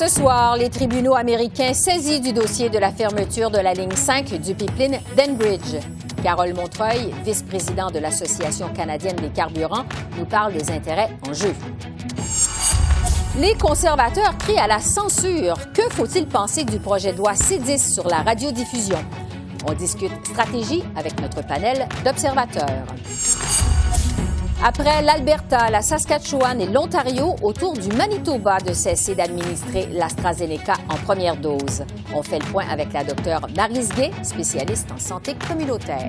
Ce soir, les tribunaux américains saisis du dossier de la fermeture de la ligne 5 du pipeline d'Enbridge. Carole Montreuil, vice-président de l'Association canadienne des carburants, nous parle des intérêts en jeu. Les conservateurs crient à la censure. Que faut-il penser du projet de loi C10 sur la radiodiffusion? On discute stratégie avec notre panel d'observateurs. Après l'Alberta, la Saskatchewan et l'Ontario, autour du Manitoba de cesser d'administrer l'AstraZeneca en première dose. On fait le point avec la docteure Marise Gay, spécialiste en santé communautaire.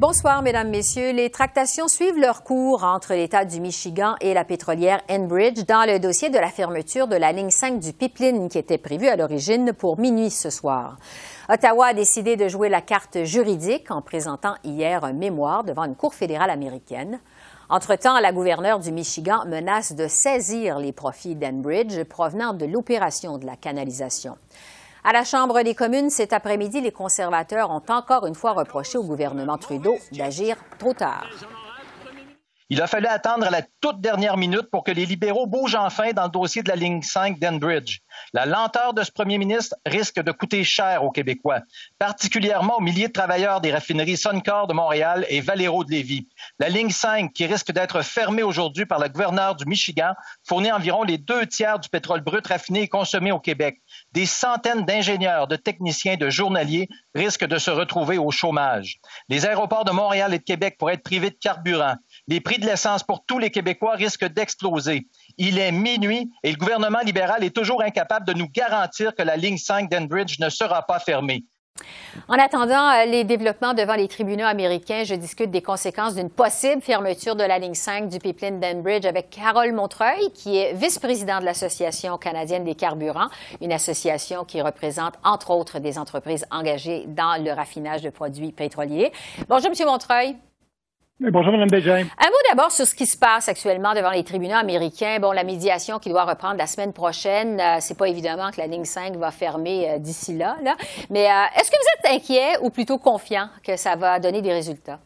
Bonsoir, Mesdames, Messieurs. Les tractations suivent leur cours entre l'État du Michigan et la pétrolière Enbridge dans le dossier de la fermeture de la ligne 5 du pipeline qui était prévue à l'origine pour minuit ce soir. Ottawa a décidé de jouer la carte juridique en présentant hier un mémoire devant une cour fédérale américaine. Entre-temps, la gouverneure du Michigan menace de saisir les profits d'Enbridge provenant de l'opération de la canalisation. À la Chambre des communes, cet après-midi, les conservateurs ont encore une fois reproché au gouvernement Trudeau d'agir trop tard. Il a fallu attendre la toute dernière minute pour que les libéraux bougent enfin dans le dossier de la ligne 5 d'Enbridge. La lenteur de ce premier ministre risque de coûter cher aux Québécois, particulièrement aux milliers de travailleurs des raffineries Suncor de Montréal et Valero de Lévis. La ligne 5, qui risque d'être fermée aujourd'hui par le gouverneur du Michigan, fournit environ les deux tiers du pétrole brut raffiné et consommé au Québec. Des centaines d'ingénieurs, de techniciens, de journaliers risquent de se retrouver au chômage. Les aéroports de Montréal et de Québec pourraient être privés de carburant. Les prix de l'essence pour tous les Québécois risquent d'exploser. Il est minuit et le gouvernement libéral est toujours incapable de nous garantir que la ligne 5 d'Enbridge ne sera pas fermée. En attendant euh, les développements devant les tribunaux américains, je discute des conséquences d'une possible fermeture de la ligne 5 du pipeline d'Enbridge avec Carole Montreuil, qui est vice-présidente de l'Association canadienne des carburants, une association qui représente entre autres des entreprises engagées dans le raffinage de produits pétroliers. Bonjour, M. Montreuil. Bonjour, Mme Bégin. Un mot d'abord sur ce qui se passe actuellement devant les tribunaux américains. Bon, la médiation qui doit reprendre la semaine prochaine, euh, c'est pas évidemment que la ligne 5 va fermer euh, d'ici là, là, Mais euh, est-ce que vous êtes inquiet ou plutôt confiant que ça va donner des résultats?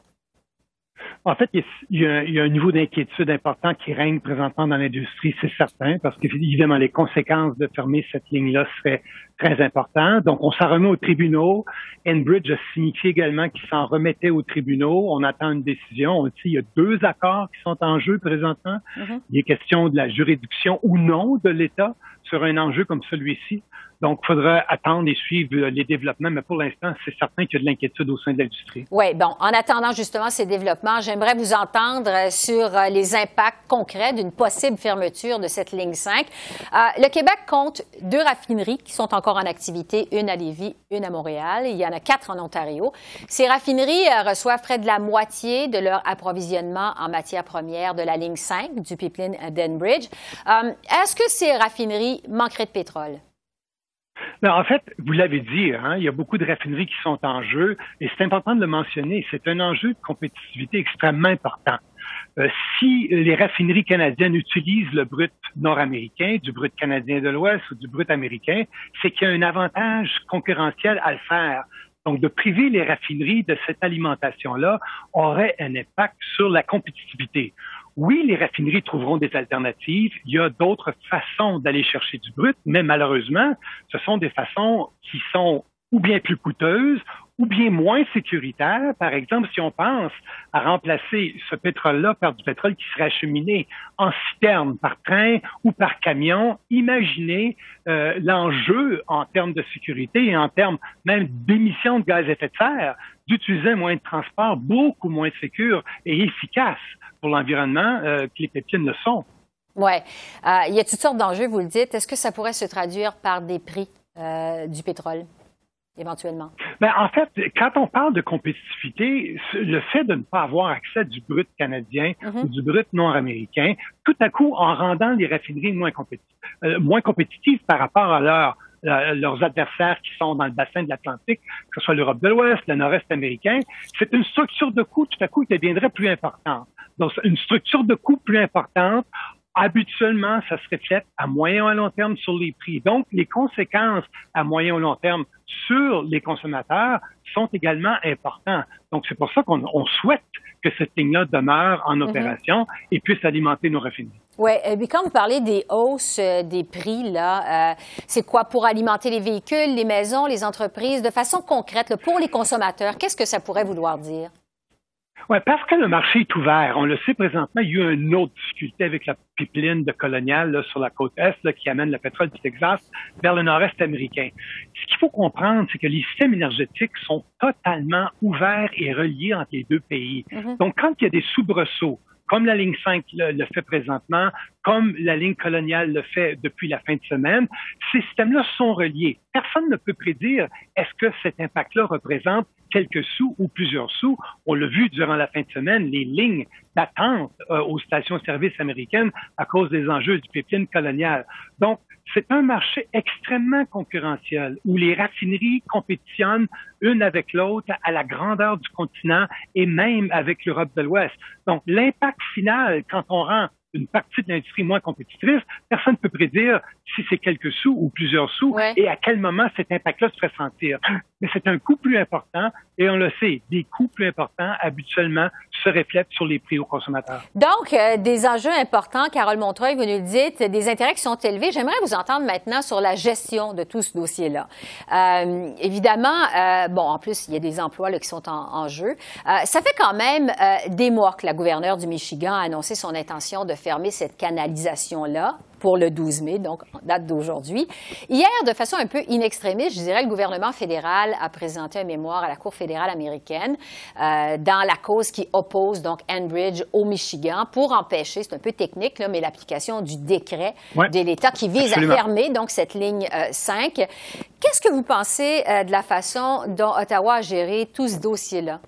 En fait, il y, a, un niveau d'inquiétude important qui règne présentement dans l'industrie, c'est certain, parce qu'évidemment, les conséquences de fermer cette ligne-là seraient très importantes. Donc, on s'en remet aux tribunaux. Enbridge a signifié également qu'il s'en remettait aux tribunaux. On attend une décision. On dit il y a deux accords qui sont en jeu présentement. Mm-hmm. Il est question de la juridiction ou non de l'État sur un enjeu comme celui-ci. Donc, il faudra attendre et suivre euh, les développements, mais pour l'instant, c'est certain qu'il y a de l'inquiétude au sein de l'industrie. Oui, bon, en attendant justement ces développements, j'aimerais vous entendre euh, sur euh, les impacts concrets d'une possible fermeture de cette ligne 5. le Québec compte deux raffineries qui sont encore en activité, une à Lévis, une à Montréal. Il y en a quatre en Ontario. Ces raffineries reçoivent près de la moitié de leur approvisionnement en matières premières de la ligne 5 du pipeline d'Enbridge. Est-ce que ces raffineries manqueraient de pétrole? Ben, en fait, vous l'avez dit, hein, il y a beaucoup de raffineries qui sont en jeu et c'est important de le mentionner. C'est un enjeu de compétitivité extrêmement important. Euh, si les raffineries canadiennes utilisent le brut nord-américain, du brut canadien de l'Ouest ou du brut américain, c'est qu'il y a un avantage concurrentiel à le faire. Donc, de priver les raffineries de cette alimentation-là aurait un impact sur la compétitivité. Oui, les raffineries trouveront des alternatives. Il y a d'autres façons d'aller chercher du brut, mais malheureusement, ce sont des façons qui sont ou bien plus coûteuses ou bien moins sécuritaires. Par exemple, si on pense à remplacer ce pétrole-là par du pétrole qui serait acheminé en citerne par train ou par camion, imaginez euh, l'enjeu en termes de sécurité et en termes même d'émissions de gaz à effet de serre d'utiliser moyen de transport beaucoup moins sécur et efficace pour l'environnement euh, que les pépines le sont. Oui. Euh, il y a toutes sortes d'enjeux, vous le dites. Est-ce que ça pourrait se traduire par des prix euh, du pétrole? Éventuellement? En fait, quand on parle de compétitivité, le fait de ne pas avoir accès à du brut canadien ou du brut nord-américain, tout à coup, en rendant les raffineries moins, compétitives, moins compétitives par rapport à leur leurs adversaires qui sont dans le bassin de l'Atlantique, que ce soit l'Europe de l'Ouest, le Nord-Est américain, c'est une structure de coût tout à coup qui deviendrait plus importante. Donc, une structure de coût plus importante habituellement, ça se reflète à moyen et à long terme sur les prix. Donc, les conséquences à moyen et long terme sur les consommateurs sont également importantes. Donc, c'est pour ça qu'on souhaite que cette ligne-là demeure en mhm. opération et puisse alimenter nos raffineries. Oui, et puis quand vous parlez des hausses euh, des prix, là, euh, c'est quoi pour alimenter les véhicules, les maisons, les entreprises, de façon concrète, pour les consommateurs, qu'est-ce que ça pourrait vouloir dire? Oui, parce que le marché est ouvert. On le sait présentement, il y a une autre difficulté avec la pipeline de Colonial sur la côte Est qui amène le pétrole du Texas vers le nord-est américain. Ce qu'il faut comprendre, c'est que les systèmes énergétiques sont totalement ouverts et reliés entre les deux pays. Mm-hmm. Donc, quand il y a des soubresauts, comme la ligne 5 le, fait présentement, comme la ligne coloniale le fait depuis la fin de semaine, ces systèmes-là sont reliés. Personne ne peut prédire est-ce que cet impact-là représente quelques sous ou plusieurs sous. On l'a vu durant la fin de semaine, les lignes d'attente euh, aux stations-service américaines à cause des enjeux du pipeline colonial. Donc, c'est un marché extrêmement concurrentiel où les raffineries compétitionnent une avec l'autre à la grandeur du continent et même avec l'Europe de l'Ouest. Donc, l'impact final, quand on rend une partie de l'industrie moins compétitrice, personne ne peut prédire si c'est quelques sous ou plusieurs sous et à quel moment cet impact-là se fait sentir. Mais c'est un coût plus important et on le sait, des coûts plus importants habituellement se reflètent sur les prix aux consommateurs. Donc, euh, des enjeux importants, Carole Montreuil, vous nous le dites, des intérêts qui sont élevés. J'aimerais vous entendre maintenant sur la gestion de tout ce dossier-là. Euh, évidemment, euh, bon, en plus, il y a des emplois qui sont en, en jeu. Ça fait quand même des mois que la gouverneure du Michigan a annoncé son intention de fermer cette canalisation-là pour le 12 mai, donc date d'aujourd'hui. Hier, de façon un peu inextrémiste, je dirais, le gouvernement fédéral a présenté un mémoire à la Cour fédérale américaine euh, dans la cause qui oppose donc Enbridge au Michigan pour empêcher, c'est un peu technique, là, mais l'application du décret de l'État qui vise à fermer donc cette ligne 5. Euh, Qu'est-ce que vous pensez euh, de la façon dont Ottawa a géré tout ce dossier-là?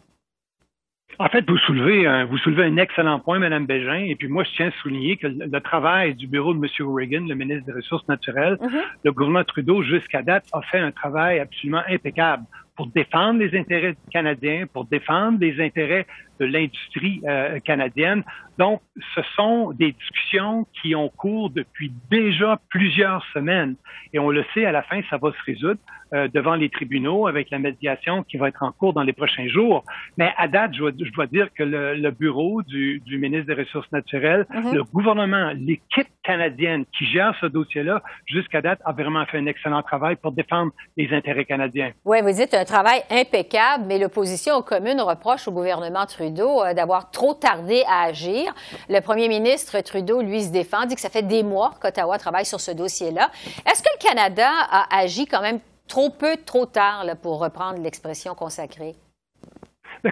En fait, vous soulevez, un, vous soulevez un excellent point, Mme Bégin, et puis moi, je tiens à souligner que le, travail du bureau de M. Reagan, le ministre des Ressources naturelles, mm-hmm. le gouvernement Trudeau, jusqu'à date, a fait un travail absolument impeccable pour défendre les intérêts canadiens, pour défendre les intérêts de l'industrie euh, canadienne. Donc, ce sont des discussions qui ont cours depuis déjà plusieurs semaines. Et on le sait, à la fin, ça va se résoudre euh, devant les tribunaux avec la médiation qui va être en cours dans les prochains jours. Mais à date, je dois, dire que le, bureau du, ministre des Ressources naturelles, mm-hmm. le gouvernement, l'équipe canadienne qui gère ce dossier-là, jusqu'à date, a vraiment fait un excellent travail pour défendre les intérêts canadiens. Oui, vous dites un travail impeccable, mais l'opposition aux communes reproche au gouvernement Trudeau euh, d'avoir trop tardé à agir. Le premier ministre Trudeau, lui, se défend, dit que ça fait des mois qu'Ottawa travaille sur ce dossier-là. Est-ce que le Canada a agi quand même trop peu, trop tard, pour reprendre l'expression consacrée?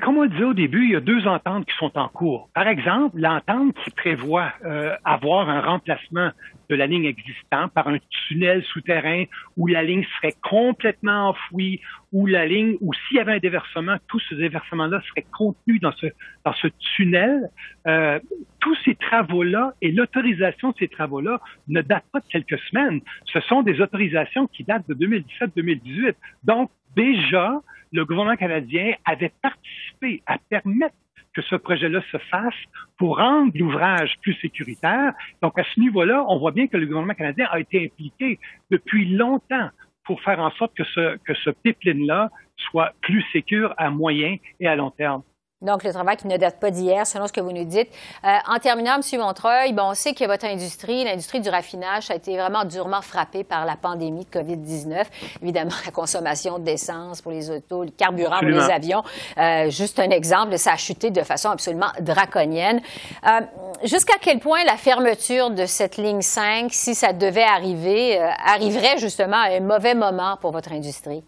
Comme on le disait au début, il y a deux ententes qui sont en cours. Par exemple, l'entente qui prévoit euh, avoir un remplacement de la ligne existante par un tunnel souterrain où la ligne serait complètement enfouie, où la ligne, ou s'il y avait un déversement, tout ce déversement-là serait contenu dans ce, dans ce tunnel. Euh, tous ces travaux-là et l'autorisation de ces travaux-là ne datent pas de quelques semaines. Ce sont des autorisations qui datent de 2017-2018. Donc, déjà, le gouvernement canadien avait participé à permettre que ce projet-là se fasse pour rendre l'ouvrage plus sécuritaire. Donc, à ce niveau-là, on voit bien que le gouvernement canadien a été impliqué depuis longtemps pour faire en sorte que ce, pipeline-là soit plus sécur à moyen et à long terme. Donc, le travail qui ne date pas d'hier, selon ce que vous nous dites. Euh, en terminant, M. Montreuil, bon, on sait que votre industrie, l'industrie du raffinage, a été vraiment durement frappée par la pandémie de COVID-19. Évidemment, la consommation d'essence pour les autos, le carburant pour les avions. Euh, juste un exemple, ça a chuté de façon absolument draconienne. Euh, Jusqu'à quel point la fermeture de cette ligne 5, si ça devait arriver, euh, arriverait justement à un mauvais moment pour votre industrie?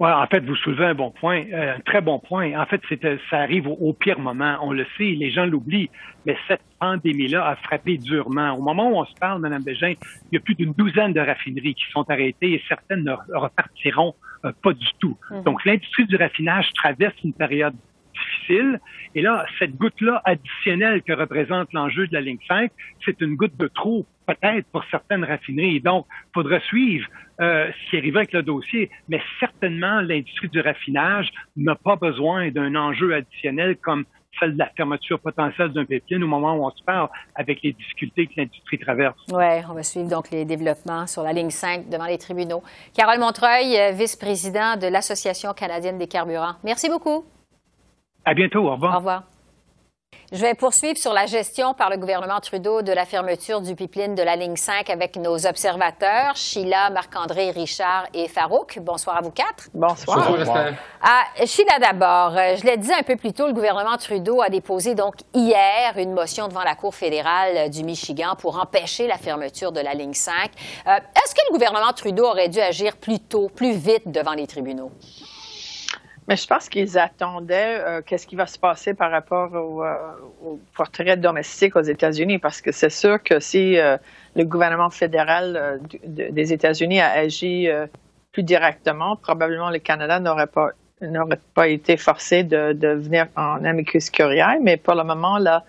Ouais, en fait, vous soulevez un bon point, euh, un très bon point. En fait, euh, ça arrive au, pire moment. On le sait, les gens l'oublient, mais cette pandémie-là a frappé durement. Au moment où on se parle, Mme Bégin, il y a plus d'une douzaine de raffineries qui sont arrêtées et certaines ne repartiront euh, pas du tout. Mhm. Donc, l'industrie du raffinage traverse une période difficile. Et là, cette goutte-là additionnelle que représente l'enjeu de la ligne 5, c'est une goutte de trop, peut-être pour certaines raffineries. Donc, il faudra suivre euh, ce qui arrive avec le dossier, mais certainement, l'industrie du raffinage n'a pas besoin d'un enjeu additionnel comme celle de la fermeture potentielle d'un pipeline au moment où on se parle avec les difficultés que l'industrie traverse. Oui, on va suivre donc les développements sur la ligne 5 devant les tribunaux. Carole Montreuil, euh, vice-président de l'Association canadienne des carburants. Merci beaucoup. À bientôt. Au revoir. Au revoir. Je vais poursuivre sur la gestion par le gouvernement Trudeau de la fermeture du pipeline de la ligne 5 avec nos observateurs, Sheila, Marc-André, Richard et Farouk. Bonsoir à vous quatre. Bonsoir. Bonsoir. Ah, Sheila d'abord, euh, je l'ai dit un peu plus tôt, le gouvernement Trudeau a déposé donc hier une motion devant la Cour fédérale du Michigan pour empêcher la fermeture de la ligne 5. Euh, est-ce que le gouvernement Trudeau aurait dû agir plus tôt, plus vite devant les tribunaux? Mais je pense qu'ils attendaient euh, qu'est-ce qui va se passer par rapport au, euh, portrait domestique aux États-Unis, parce que c'est sûr que si euh, le gouvernement fédéral des États-Unis a agi plus directement, probablement le Canada n'aurait pas n'aurait pas été forcé de, venir en amicus curiae, mais pour le moment là,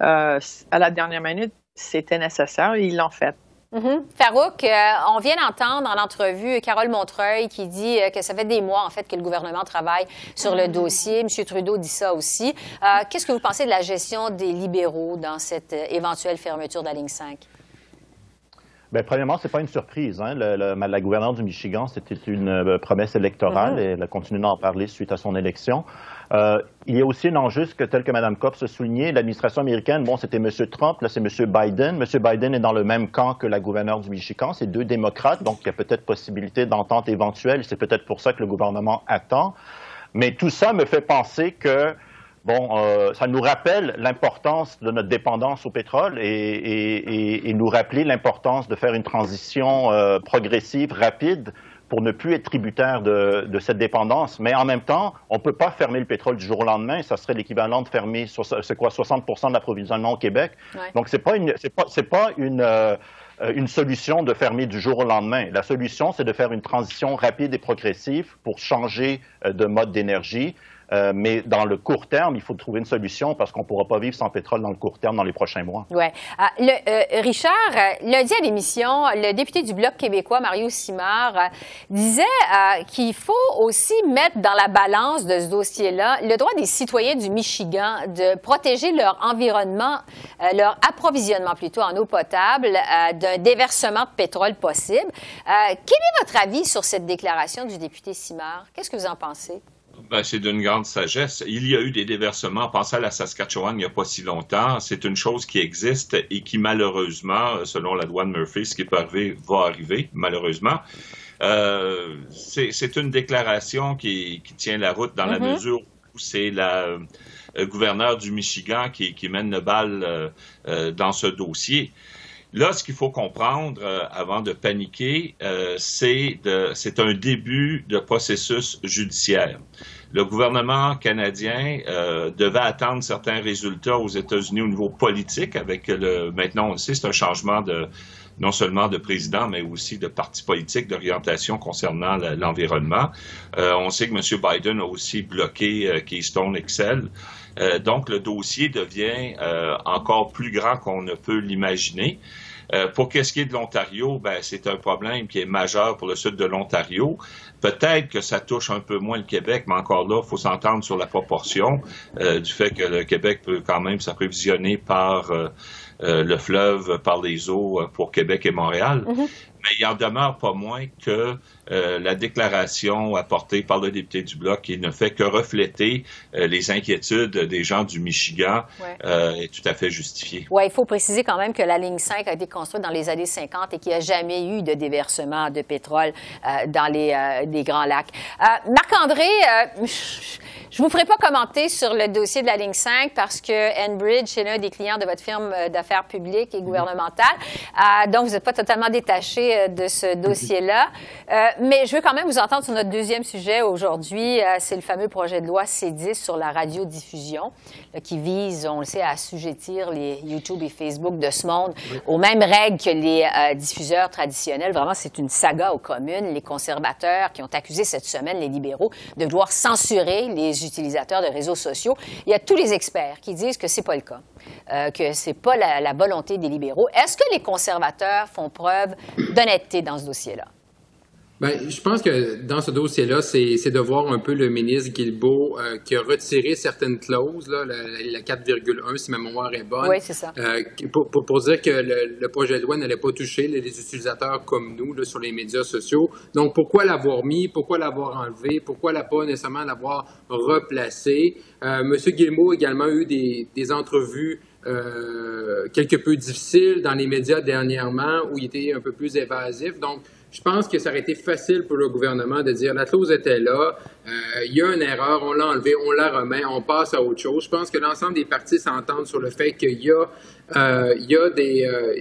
à la dernière minute, c'était nécessaire, ils l'ont fait. Mm-hmm. Farouk, euh, on vient d'entendre en entrevue Carole Montreuil qui dit euh, que ça fait des mois en fait que le gouvernement travaille sur le dossier. M. Trudeau dit ça aussi. Euh, qu'est-ce que vous pensez de la gestion des libéraux dans cette éventuelle fermeture de la ligne 5? Bien, premièrement, c'est pas une surprise. Hein. la gouverneure du Michigan, c'était une promesse électorale mm-hmm. et elle a continué d'en parler suite à son élection. Euh, il y a aussi un enjeu, que, tel que Mme Kopp se soulignait, l'administration américaine, bon, c'était M. Trump, là, c'est M. Biden. M. Biden est dans le même camp que la gouverneure du Michigan. C'est deux démocrates, donc il y a peut-être possibilité d'entente éventuelle. C'est peut-être pour ça que le gouvernement attend. Mais tout ça me fait penser que Bon, euh, ça nous rappelle l'importance de notre dépendance au pétrole et nous rappeler l'importance de faire une transition euh, progressive, rapide pour ne plus être tributaire de, de, cette dépendance. Mais en même temps, on ne peut pas fermer le pétrole du jour au lendemain. Ça serait l'équivalent de fermer, c'est quoi, 60 de l'approvisionnement au Québec. Donc, ce n'est pas, une, pas, pas une, euh, une solution de fermer du jour au lendemain. La solution, c'est de faire une transition rapide et progressive pour changer euh, de mode d'énergie. Euh, mais dans le court terme, il faut trouver une solution parce qu'on ne pourra pas vivre sans pétrole dans le court terme dans les prochains mois. Oui. Ah, euh, Richard, euh, lundi à l'émission, le député du Bloc québécois, Mario Simard, disait qu'il faut aussi mettre dans la balance de ce dossier-là le droit des citoyens du Michigan de protéger leur environnement, leur approvisionnement plutôt en eau potable d'un déversement de pétrole possible. quel est votre avis sur cette déclaration du député Simard? Qu'est-ce que vous en pensez? Ben, c'est d'une grande sagesse. Il y a eu des déversements. Pensez à la Saskatchewan il n'y a pas si longtemps. C'est une chose qui existe et qui, malheureusement, selon la loi de Murphy, ce qui peut arriver va arriver, malheureusement. Euh, c'est une déclaration qui, tient la route dans la mm-hmm. mesure où c'est la euh, gouverneure du Michigan qui, mène le bal euh, dans ce dossier. Là, ce qu'il faut comprendre euh, avant de paniquer, euh, c'est un début de processus judiciaire. Le gouvernement canadien euh, devait attendre certains résultats aux États-Unis au niveau politique avec le maintenant on sait, c'est un changement de non seulement de président, mais aussi de parti politique, d'orientation concernant l'environnement. on sait que M. Biden a aussi bloqué Keystone Excel. Donc, le dossier devient encore plus grand qu'on ne peut l'imaginer. Euh, pour qu'est-ce qui est de l'Ontario, ben, c'est un problème qui est majeur pour le sud de l'Ontario. Peut-être que ça touche un peu moins le Québec, mais encore là, il faut s'entendre sur la proportion euh, du fait que le Québec peut quand même s'apprévisionner par euh, le fleuve, par les eaux pour Québec et Montréal. Mm-hmm. Mais il en demeure pas moins que euh, la déclaration apportée par le député du Bloc, qui ne fait que refléter euh, les inquiétudes des gens du Michigan, euh, est tout à fait justifiée. Oui, il faut préciser quand même que la ligne 5 a été construite dans les années 50 et qu'il n'y a jamais eu de déversement de pétrole dans les, les, Grands Lacs. Marc-André, je ne vous ferai pas commenter sur le dossier de la ligne 5 parce que Enbridge, c'est l'un des clients de votre firme d'affaires publiques et gouvernementales. donc, vous n'êtes pas totalement détaché de ce dossier-là. Mais je veux quand même vous entendre sur notre deuxième sujet aujourd'hui. c'est le fameux projet de loi C10 sur la radiodiffusion qui vise, on le sait, à assujettir les YouTube et Facebook de ce monde aux mêmes règles que les diffuseurs traditionnels. Vraiment, c'est une saga aux communes. Les conservateurs qui ont accusé cette semaine les libéraux de vouloir censurer les utilisateurs de réseaux sociaux. Il y a tous les experts qui disent que c'est pas le cas, euh, que c'est pas la, la volonté des libéraux. Est-ce que les conservateurs font preuve d'honnêteté dans ce dossier-là? Ben, je pense que dans ce dossier-là, c'est de voir un peu le ministre Guilbeault euh, qui a retiré certaines clauses, là, la, 4,1 si ma mémoire est bonne. Oui, c'est ça. Euh, pour, pour, pour, dire que le, le projet de loi n'allait pas toucher les, utilisateurs comme nous là, sur les médias sociaux. Donc, pourquoi l'avoir mis? Pourquoi l'avoir enlevé? Pourquoi la pas nécessairement l'avoir replacé? Euh, Monsieur Guilbeault a également eu des, des entrevues euh, quelque peu difficiles dans les médias dernièrement où il était un peu plus évasif. Donc, je pense que ça aurait été facile pour le gouvernement de dire la clause était là, euh, il y a une erreur, on l'a enlevée, on la remet, on passe à autre chose. Je pense que l'ensemble des partis s'entendent sur le fait qu'il y euh, y a euh,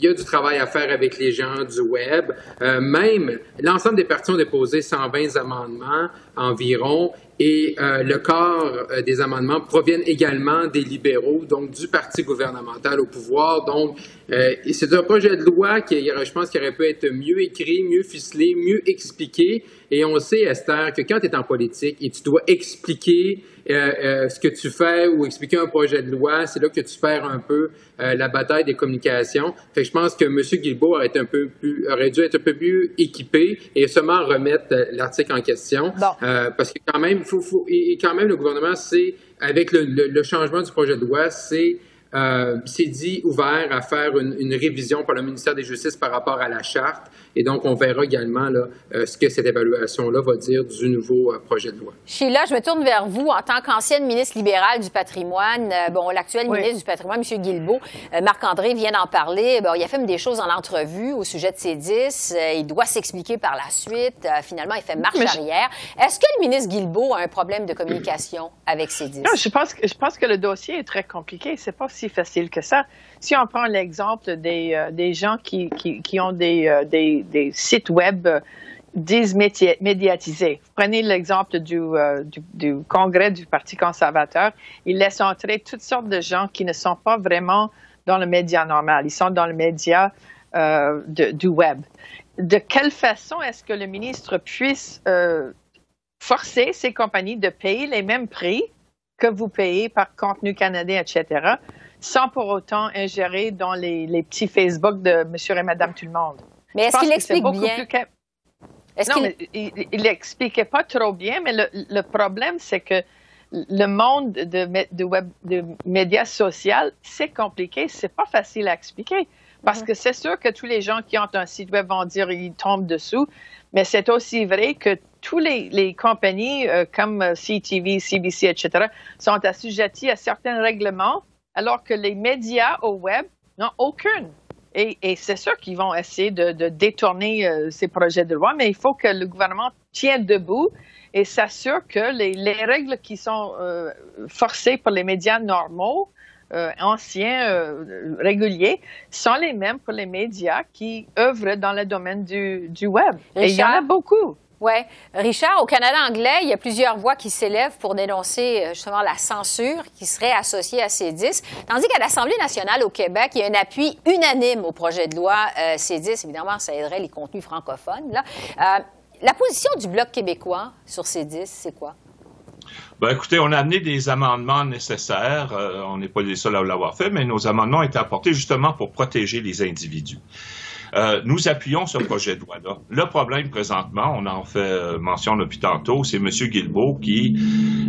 y a du travail à faire avec les gens du web. Euh, même l'ensemble des partis ont déposé 120 amendements environ et euh, le corps euh, des amendements proviennent également des libéraux, donc du parti gouvernemental au pouvoir. Donc, euh, c'est un projet de loi qui, je pense, qui aurait pu être mieux écrit, mieux ficelé, mieux expliqué. Et on sait, Esther, que quand tu es en politique et tu dois expliquer euh, euh, ce que tu fais ou expliquer un projet de loi, c'est là que tu perds un peu euh, la bataille des communications. Fait que je pense que M. Guilbeault aurait, un peu plus, aurait dû être un peu plus équipé et seulement remettre l'article en question. parce que quand même, faut, et, quand même, le gouvernement, c'est, avec le, le changement du projet de loi, c'est euh, c'est dit ouvert à faire une, une, révision par le ministère des Justices par rapport à la charte. Et donc, on verra également là, euh, ce que cette évaluation-là va dire du nouveau euh, projet de loi. Sheila, je me tourne vers vous en tant qu'ancienne ministre libérale du patrimoine. Euh, bon, l'actuel ministre du patrimoine, M. Guilbeault, Marc-André vient d'en parler. Bon, il a fait des choses en entrevue au sujet de ces 10. il doit s'expliquer par la suite. finalement, il fait marche arrière. Est-ce que le ministre Guilbeault a un problème de communication avec ces 10? Non, je pense, que, je pense que le dossier est très compliqué. C'est pas si facile que ça. Si on prend l'exemple des, euh, des gens qui, qui, qui ont des, euh, des, sites web euh, désmédiatisés, prenez l'exemple du, du, Congrès du Parti conservateur, ils laissent entrer toutes sortes de gens qui ne sont pas vraiment dans le média normal, ils sont dans le média du web. De quelle façon est-ce que le ministre puisse forcer ces compagnies de payer les mêmes prix que vous payez par contenu canadien, etc., sans pour autant ingérer dans les, les petits Facebook de monsieur et madame tout le monde. Mais est-ce qu'il explique bien? non, mais il n'expliquait pas trop bien, mais le, le problème, c'est que le monde de, de, web, de médias sociaux, c'est compliqué, c'est pas facile à expliquer. Parce mm-hmm. que c'est sûr que tous les gens qui ont un site web vont dire qu'ils tombent dessous, mais c'est aussi vrai que toutes les, les compagnies euh, comme euh, CTV, CBC, etc., sont assujetties à certains règlements alors que les médias au web n'ont aucune. Et, et c'est sûr qu'ils vont essayer de, de détourner euh, ces projets de loi, mais il faut que le gouvernement tienne debout et s'assure que les, les, règles qui sont euh, forcées pour les médias normaux, euh, anciens, réguliers, sont les mêmes pour les médias qui œuvrent dans le domaine du, du web. et il y en a beaucoup. Oui. Richard, au Canada anglais, il y a plusieurs voix qui s'élèvent pour dénoncer euh, justement la censure qui serait associée à ces 10, tandis qu'à l'Assemblée nationale au Québec, il y a un appui unanime au projet de loi euh, C10. Évidemment, ça aiderait les contenus francophones. Euh, la position du Bloc québécois sur ces 10, c'est quoi? Ben, écoutez, on a amené des amendements nécessaires. On n'est pas les seuls à l'avoir fait, mais nos amendements ont été apportés justement pour protéger les individus. Euh, nous appuyons ce projet de loi-là. Le problème présentement, on en fait euh, mention depuis tantôt, c'est M. Guilbeault qui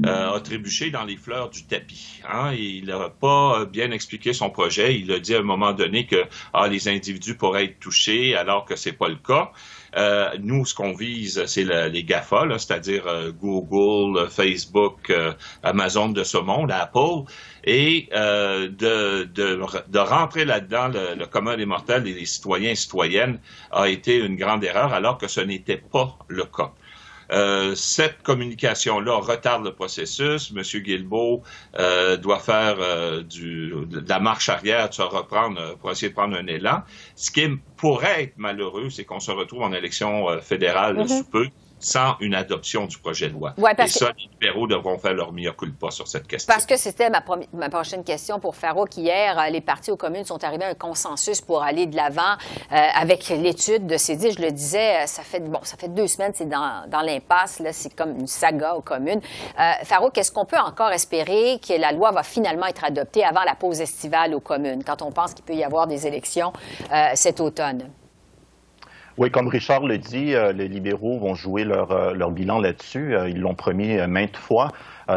euh, a trébuché dans les fleurs du tapis. Hein. Il n'a pas bien expliqué son projet. Il a dit à un moment donné que ah, les individus pourraient être touchés alors que c'est pas le cas. Euh, nous, ce qu'on vise, c'est les GAFA, c'est-à-dire euh, Google, Facebook, euh, Amazon de ce monde, Apple, et de, de, de, rentrer là-dedans, le, le, commun des mortels et les citoyens et citoyennes a été une grande erreur, alors que ce n'était pas le cas. Euh, cette communication-là retarde le processus. M. Guilbeault euh, doit faire euh, du, de la marche arrière, se reprendre pour essayer de prendre un élan. Ce qui pourrait être malheureux, c'est qu'on se retrouve en élection fédérale mm-hmm. sous peu sans une adoption du projet de loi. Et ça, les libéraux devront faire leur mea culpa sur cette question. Parce que c'était ma, ma, prochaine question pour Farouk. Hier, euh, les partis aux communes sont arrivés à un consensus pour aller de l'avant euh, avec l'étude de ces dix. Je le disais, euh, ça fait, bon, ça fait deux semaines, c'est dans, dans l'impasse. Là, c'est comme une saga aux communes. Euh, Farouk, est-ce qu'on peut encore espérer que la loi va finalement être adoptée avant la pause estivale aux communes, quand on pense qu'il peut y avoir des élections euh, cet automne? Oui, comme Richard le dit, euh, les libéraux vont jouer leur, euh, leur bilan là-dessus. Euh, ils l'ont promis maintes fois.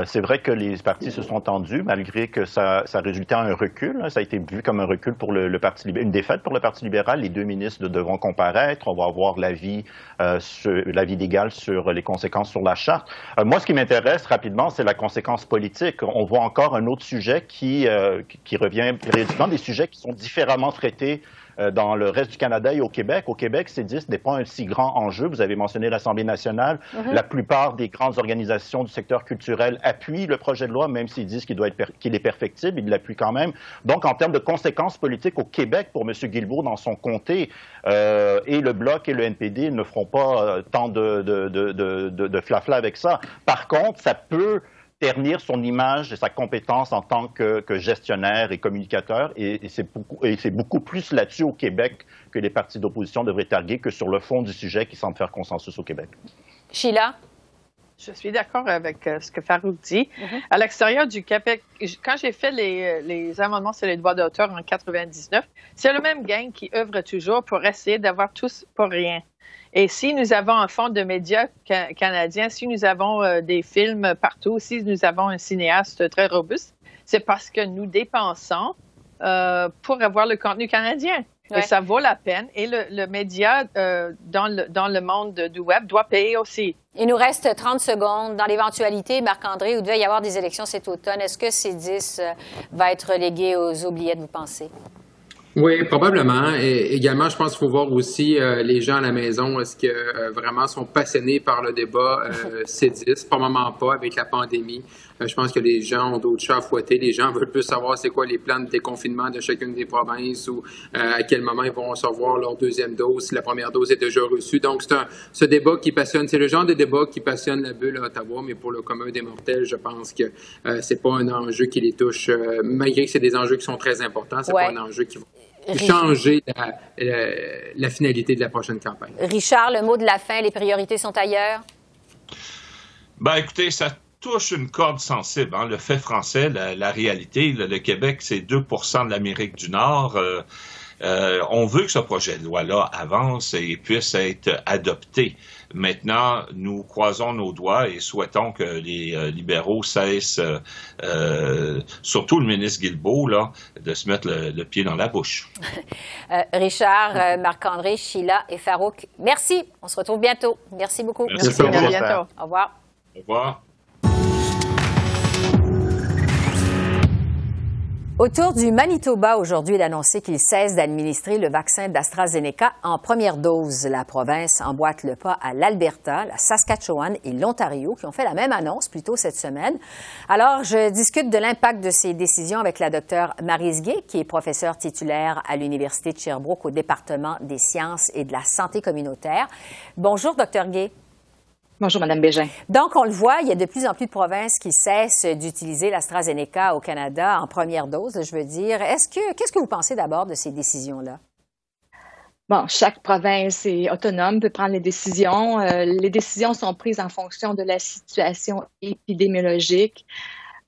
c'est vrai que les partis se sont tendus, malgré que ça, ça résultait en un recul. Ça a été vu comme un recul pour le, Parti libéral, une défaite pour le Parti libéral. Les deux ministres devront comparaître. On va avoir l'avis l'avis d'égal sur les conséquences sur la charte. moi, ce qui m'intéresse rapidement, c'est la conséquence politique. On voit encore un autre sujet qui, qui revient, dans des sujets qui sont différemment traités euh, dans le reste du Canada et au Québec. Au Québec, C10 n'est pas un si grand enjeu. Vous avez mentionné l'Assemblée nationale. Mhm. La plupart des grandes organisations du secteur culturel appuient le projet de loi, même s'ils disent qu'il, qu'il est perfectible, ils l'appuient quand même. Donc, en termes de conséquences politiques au Québec pour M. Guilbeault dans son comté, euh, et le Bloc et le NPD ne feront pas euh, tant de, de, de, de, de flafla avec ça. Par contre, ça peut ternir son image et sa compétence en tant que, gestionnaire et communicateur. Et, c'est beaucoup, beaucoup, plus là-dessus au Québec que les partis d'opposition devraient targuer que sur le fond du sujet qui semble faire consensus au Québec. Sheila? Je suis d'accord avec euh, ce que Farouk dit. Mm-hmm. À l'extérieur du Québec, quand j'ai fait les, les, amendements sur les droits d'auteur en 99, c'est le même gang qui œuvre toujours pour essayer d'avoir tous pour rien. Et si nous avons un fonds de médias canadien, si nous avons euh, des films partout, si nous avons un cinéaste très robuste, c'est parce que nous dépensons euh, pour avoir le contenu canadien. Et ça vaut la peine. Et le, média euh, dans, le, dans le monde du web doit payer aussi. Il nous reste 30 secondes. Dans l'éventualité, Marc-André, où il devait y avoir des élections cet automne, est-ce que C10 va être relégué aux oubliettes, vous pensez? Oui, probablement. Et également, je pense qu'il faut voir aussi euh, les gens à la maison. Est-ce que euh, vraiment sont passionnés par le débat euh, C10? Probablement pas avec la pandémie. Euh, je pense que les gens ont d'autres chats à fouetter. Les gens veulent plus savoir c'est quoi les plans de déconfinement de chacune des provinces ou à quel moment ils vont recevoir leur deuxième dose si la première dose est déjà reçue. Donc, c'est un ce débat qui passionne. C'est le genre de débat qui passionne la bulle à Ottawa, mais pour le commun des mortels, je pense que c'est pas un enjeu qui les touche, malgré que c'est des enjeux qui sont très importants. C'est pas un enjeu qui va changer la, finalité de la prochaine campagne. Richard, le mot de la fin, les priorités sont ailleurs? Ben, écoutez, ça touche une corde sensible. Hein. Le fait français, la, réalité, le, Québec, c'est 2% de l'Amérique du Nord. Euh, euh, on veut que ce projet de loi-là avance et puisse être adopté. Maintenant, nous croisons nos doigts et souhaitons que les euh, libéraux cessent, euh, surtout le ministre Guilbeault, là, de se mettre le, pied dans la bouche. Richard, Marc-André, Sheila et Farouk, merci. On se retrouve bientôt. Merci beaucoup. Merci. À bientôt. Au revoir. Au revoir. Autour du Manitoba, aujourd'hui, il a annoncé qu'il cesse d'administrer le vaccin d'AstraZeneca en première dose. La province emboîte le pas à l'Alberta, la Saskatchewan et l'Ontario qui ont fait la même annonce plus tôt cette semaine. Alors, je discute de l'impact de ces décisions avec la docteure Marise Gay, qui est professeure titulaire à l'Université de Sherbrooke au département des sciences et de la santé communautaire. Bonjour, docteur Gay. Bonjour, Mme Bégin. Donc, on le voit, il y a de plus en plus de provinces qui cessent d'utiliser l'AstraZeneca au Canada en première dose, je veux dire. Est-ce que, qu'est-ce que vous pensez d'abord de ces décisions-là? Bon, chaque province est autonome, peut prendre les décisions. Euh, les décisions sont prises en fonction de la situation épidémiologique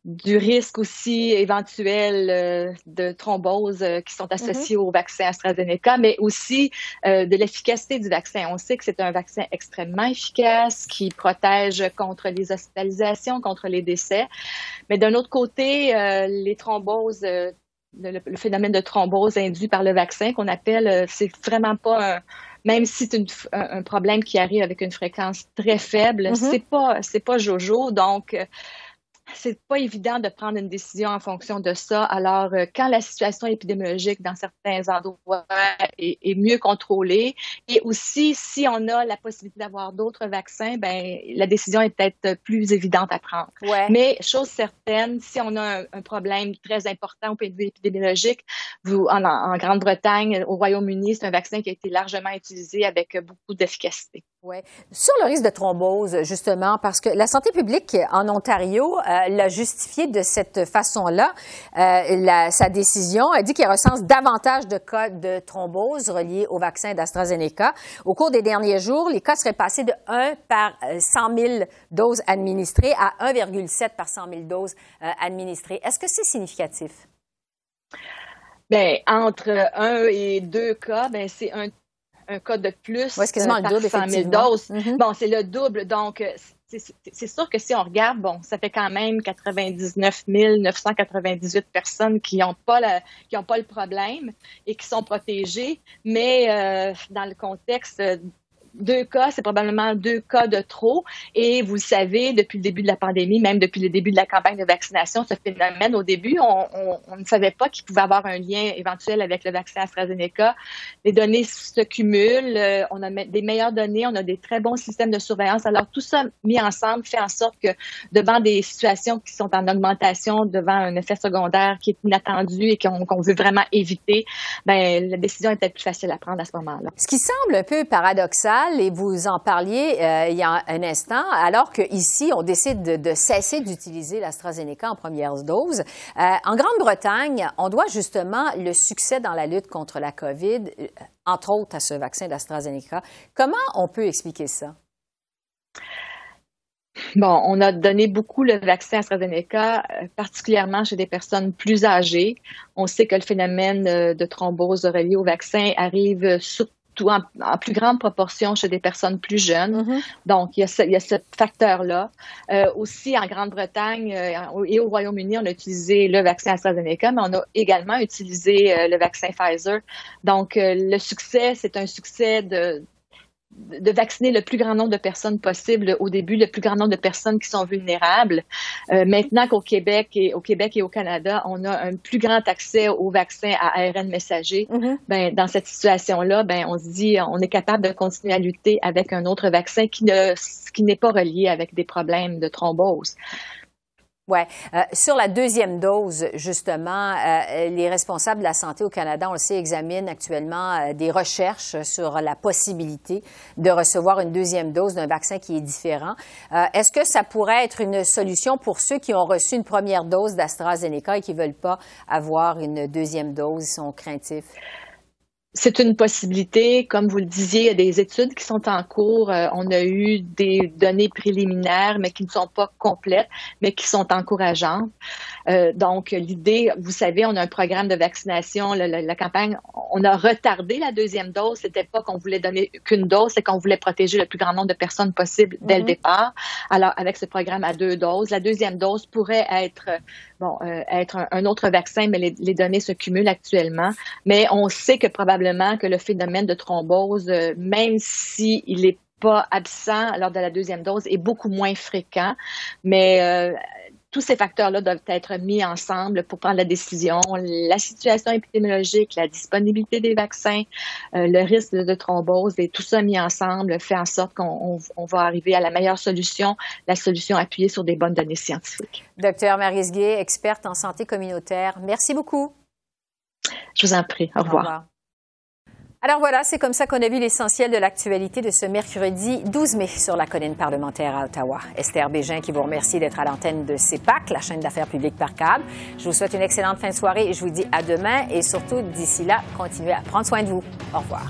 du risque aussi éventuel euh, de thrombose euh, qui sont associés mhm. au vaccin AstraZeneca, mais aussi euh, de l'efficacité du vaccin. On sait que c'est un vaccin extrêmement efficace qui protège contre les hospitalisations, contre les décès. Mais d'un autre côté, les thromboses, le, phénomène de thrombose induit par le vaccin qu'on appelle, c'est vraiment pas un, même si c'est un, problème qui arrive avec une fréquence très faible, mhm. c'est pas c'est pas jojo. Donc c'est pas évident de prendre une décision en fonction de ça. Alors, euh, quand la situation épidémiologique dans certains endroits est, est, mieux contrôlée, et aussi si on a la possibilité d'avoir d'autres vaccins, ben la décision est peut-être plus évidente à prendre. Ouais. Mais chose certaine, si on a un, un problème très important au point de vue épidémiologique, vous en, en Grande-Bretagne, au Royaume-Uni, c'est un vaccin qui a été largement utilisé avec beaucoup d'efficacité. Sur le risque de thrombose, justement, parce que la santé publique en Ontario euh, l'a justifié de cette façon-là. Euh, sa décision a dit qu'il recense davantage de cas de thrombose reliés au vaccin d'AstraZeneca. Au cours des derniers jours, les cas seraient passés de 1 par 100 000 doses administrées à 1,7 par 100 000 doses euh, administrées. Est-ce que c'est significatif? Bien, entre un et deux cas, ben c'est un un cas de plus ouais, quasiment euh, le double, 100 000 doses. Mm -hmm. Bon, c'est le double. Donc, c'est sûr que si on regarde, bon, ça fait quand même 99 998 personnes qui n'ont pas, la, qui ont pas le problème et qui sont protégées, mais euh, dans le contexte deux cas, c'est probablement deux cas de trop. Et vous le savez, depuis le début de la pandémie, même depuis le début de la campagne de vaccination, ce phénomène, au début, on, ne savait pas qu'il pouvait avoir un lien éventuel avec le vaccin AstraZeneca. Les données se cumulent, euh, on a des meilleures données, on a des très bons systèmes de surveillance. Alors, tout ça mis ensemble fait en sorte que devant des situations qui sont en augmentation, devant un effet secondaire qui est inattendu et qu'on qu veut vraiment éviter, ben, la décision était plus facile à prendre à ce moment-là. Ce qui semble un peu paradoxal, et vous en parliez euh, il y a un instant, alors qu'ici, on décide de, cesser d'utiliser l'AstraZeneca en première dose. Euh, en Grande-Bretagne, on doit justement le succès dans la lutte contre la COVID, euh, entre autres à ce vaccin d'AstraZeneca. Comment on peut expliquer ça? Bon, on a donné beaucoup le vaccin AstraZeneca, particulièrement chez des personnes plus âgées. On sait que le phénomène de thrombose relié au vaccin arrive surtout en, en, plus grande proportion chez des personnes plus jeunes. Mm -hmm. Donc, il y a ce, il y a ce facteur-là. Euh, aussi, en Grande-Bretagne euh, et au Royaume-Uni, on a utilisé le vaccin AstraZeneca, mais on a également utilisé euh, le vaccin Pfizer. Donc, le succès, c'est un succès de, de vacciner le plus grand nombre de personnes possible au début, le plus grand nombre de personnes qui sont vulnérables. Euh, maintenant qu'au Québec et au Québec et au Canada, on a un plus grand accès aux vaccins à ARN messager, mm -hmm. ben, dans cette situation-là, ben, on se dit on est capable de continuer à lutter avec un autre vaccin qui ne qui n'est pas relié avec des problèmes de thrombose. Oui. Euh, sur la deuxième dose, justement, euh, les responsables de la santé au Canada, on le sait, examinent actuellement euh, des recherches sur la possibilité de recevoir une deuxième dose d'un vaccin qui est différent. Euh, Est-ce que ça pourrait être une solution pour ceux qui ont reçu une première dose d'AstraZeneca et qui veulent pas avoir une deuxième dose, ils sont craintifs? C'est une possibilité. Comme vous le disiez, il y a des études qui sont en cours. Euh, on a eu des données préliminaires, mais qui ne sont pas complètes, mais qui sont encourageantes. Euh, donc, l'idée, vous savez, on a un programme de vaccination. La, la, la campagne, on a retardé la deuxième dose. C'était pas qu'on voulait donner qu'une dose, c'est qu'on voulait protéger le plus grand nombre de personnes possible dès mm -hmm. le départ. Alors, avec ce programme à deux doses, la deuxième dose pourrait être bon, euh, être un, autre vaccin, mais les, les, données se cumulent actuellement. Mais on sait que probablement que le phénomène de thrombose, euh, même s'il si est pas absent lors de la deuxième dose, est beaucoup moins fréquent. Mais euh, tous ces facteurs-là doivent être mis ensemble pour prendre la décision. La situation épidémiologique, la disponibilité des vaccins, euh, le risque de, thrombose et tout ça mis ensemble fait en sorte qu'on va arriver à la meilleure solution, la solution appuyée sur des bonnes données scientifiques. Docteur Marie Gué, experte en santé communautaire, merci beaucoup. Je vous en prie. Au revoir. Au revoir. Alors voilà, c'est comme ça qu'on a vu l'essentiel de l'actualité de ce mercredi 12 mai sur la colline parlementaire à Ottawa. Esther Bégin qui vous remercie d'être à l'antenne de CEPAC, la chaîne d'affaires publiques par câble. Je vous souhaite une excellente fin de soirée et je vous dis à demain et surtout d'ici là, continuez à prendre soin de vous. Au revoir.